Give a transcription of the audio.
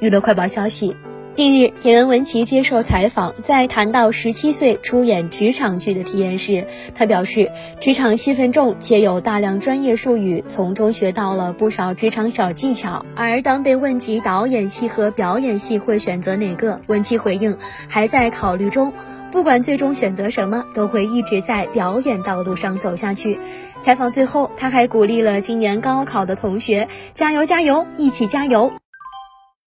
娱乐快报消息，近日，田员文琪接受采访，在谈到十七岁出演职场剧的体验时，他表示职场戏份重且有大量专业术语，从中学到了不少职场小技巧。而当被问及导演系和表演系会选择哪个，文琪回应还在考虑中，不管最终选择什么，都会一直在表演道路上走下去。采访最后，他还鼓励了今年高考的同学：加油，加油，一起加油！